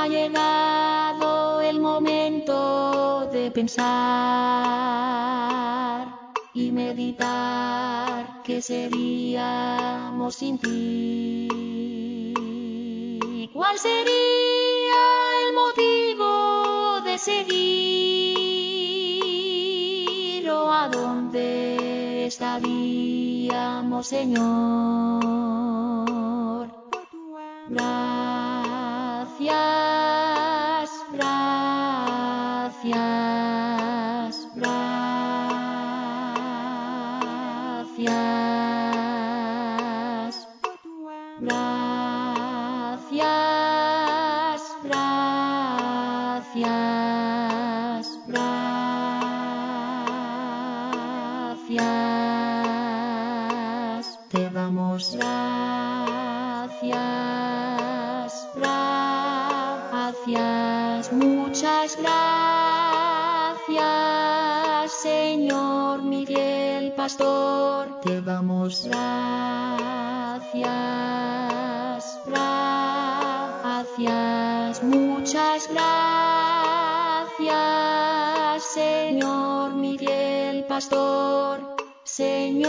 Ha llegado el momento de pensar y meditar qué seríamos sin ti. ¿Cuál sería el motivo de seguir o a dónde estaríamos, Señor? Gracias, gracias, gracias. Gracias, gracias, gracias. Te damos gracias, gracias, muchas gracias, Pastor. Te damos gracias, gracias, muchas gracias, Señor Miguel Pastor. Señor,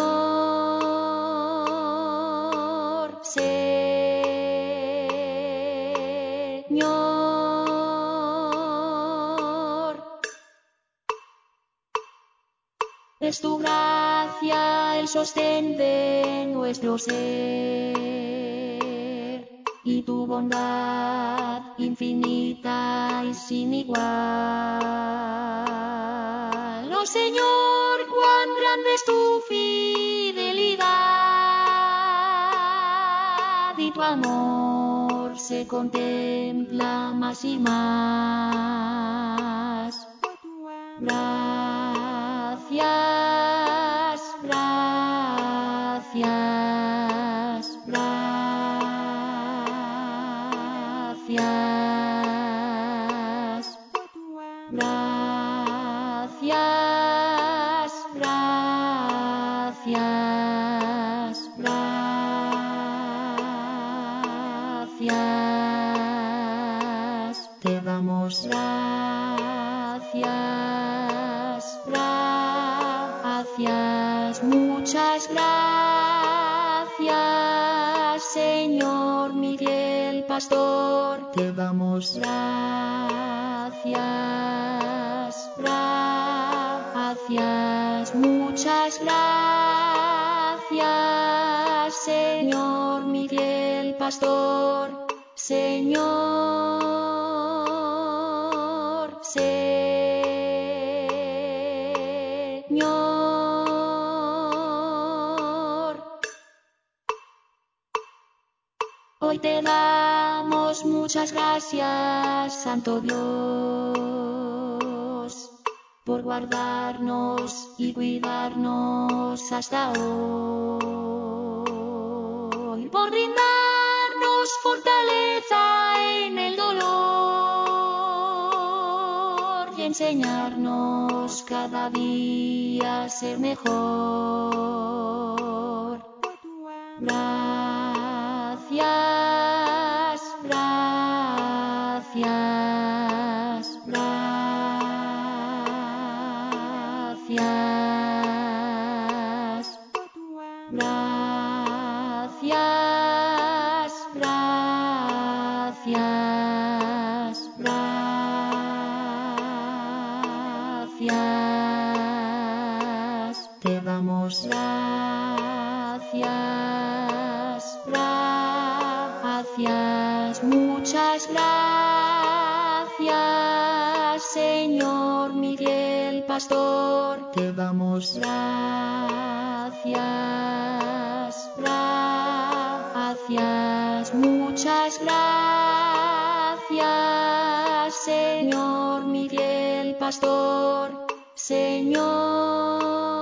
Es tu gracia el sostén de nuestro ser y tu bondad infinita y sin igual. Oh Señor, cuán grande es tu fidelidad y tu amor se contempla más y más. Gracias. Gracias, gracias, gracias. Te damos gracias, gracias, muchas gracias, Señor Miguel Pastor. Te damos gracias, gracias, muchas gracias, Señor Miguel Pastor. Señor, Te damos muchas gracias, Santo Dios, por guardarnos y cuidarnos hasta hoy, por brindarnos fortaleza en el dolor y enseñarnos cada día a ser mejor. Damos gracias, gracias, muchas gracias, Señor Miguel Pastor. Te damos gracias, gracias, muchas gracias, Señor Miguel Pastor. Señor.